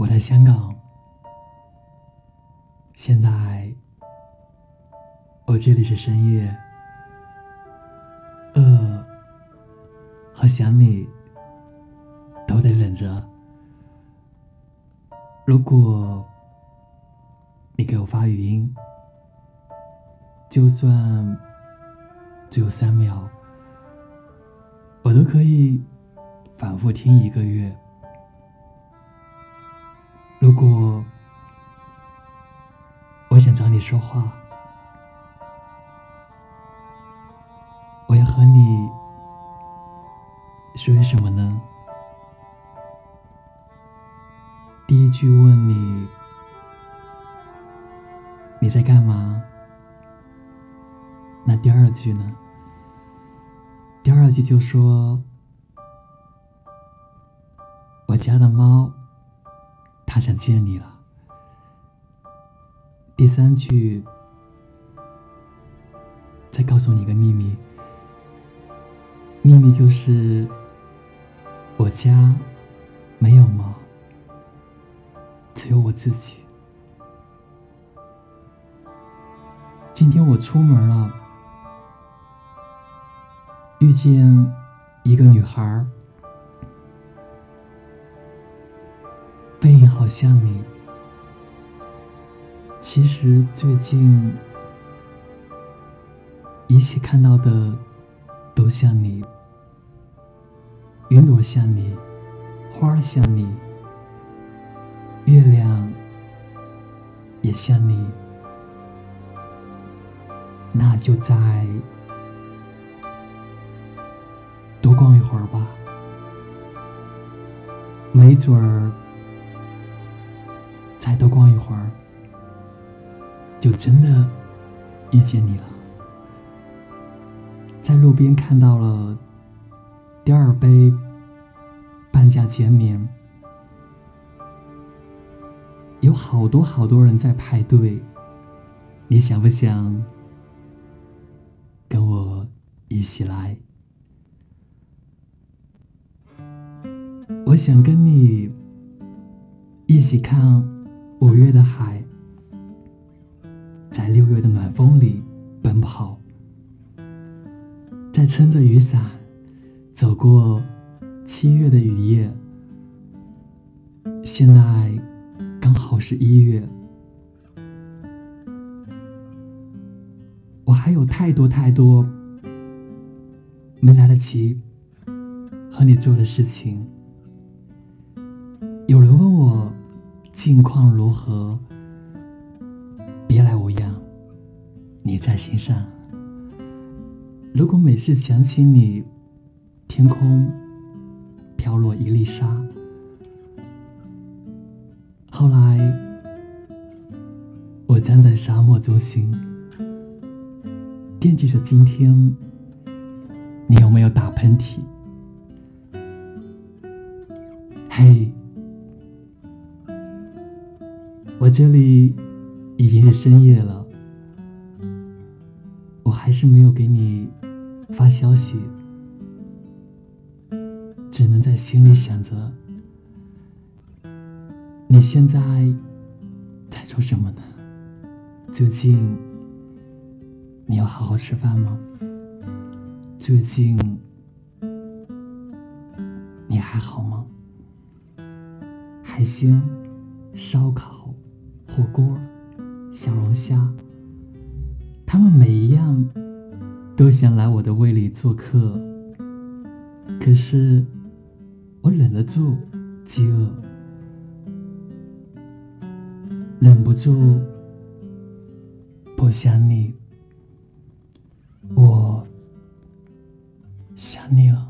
我在香港，现在我这里是深夜，饿和想你都得忍着。如果你给我发语音，就算只有三秒，我都可以反复听一个月。如果我想找你说话，我要和你说些什么呢？第一句问你你在干嘛？那第二句呢？第二句就说我家的猫。他想见你了。第三句，再告诉你一个秘密，秘密就是我家没有猫，只有我自己。今天我出门了，遇见一个女孩。背影好像你，其实最近一切看到的都像你，云朵像你，花儿像你，月亮也像你，那就再多逛一会儿吧，没准儿。再多逛一会儿，就真的遇见你了。在路边看到了第二杯半价减免，有好多好多人在排队。你想不想跟我一起来？我想跟你一起看。五月的海，在六月的暖风里奔跑，在撑着雨伞走过七月的雨夜。现在刚好是一月，我还有太多太多没来得及和你做的事情。有人问我。近况如何？别来无恙，你在心上。如果每次想起你，天空飘落一粒沙。后来，我站在沙漠中心，惦记着今天，你有没有打喷嚏？嘿。我这里已经是深夜了，我还是没有给你发消息，只能在心里想着，你现在在做什么呢？最近你要好好吃饭吗？最近你还好吗？海鲜、烧烤。火锅、小龙虾，他们每一样都想来我的胃里做客，可是我忍得住饥饿，忍不住不想你，我想你了。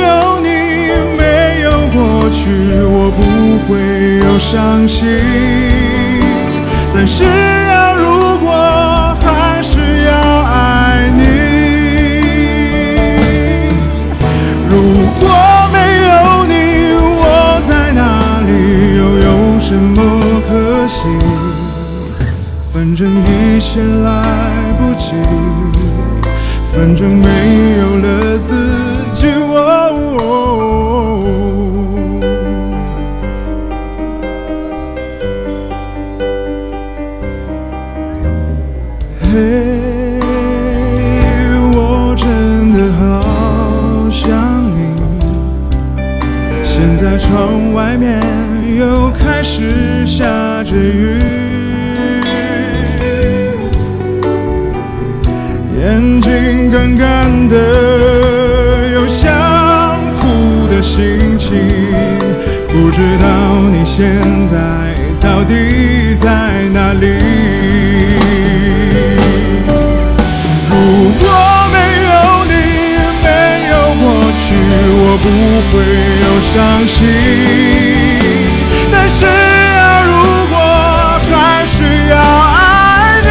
有你，没有过去，我不会有伤心。但是啊，如果还是要爱你，如果没有你，我在哪里，又有什么可惜？反正一切来不及，反正没里？如果没有你，没有过去，我不会有伤心。但是啊，如果还是要爱你，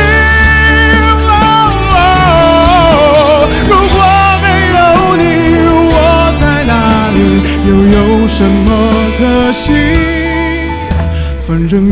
如果没有你，我在哪里，又有什么可惜？反正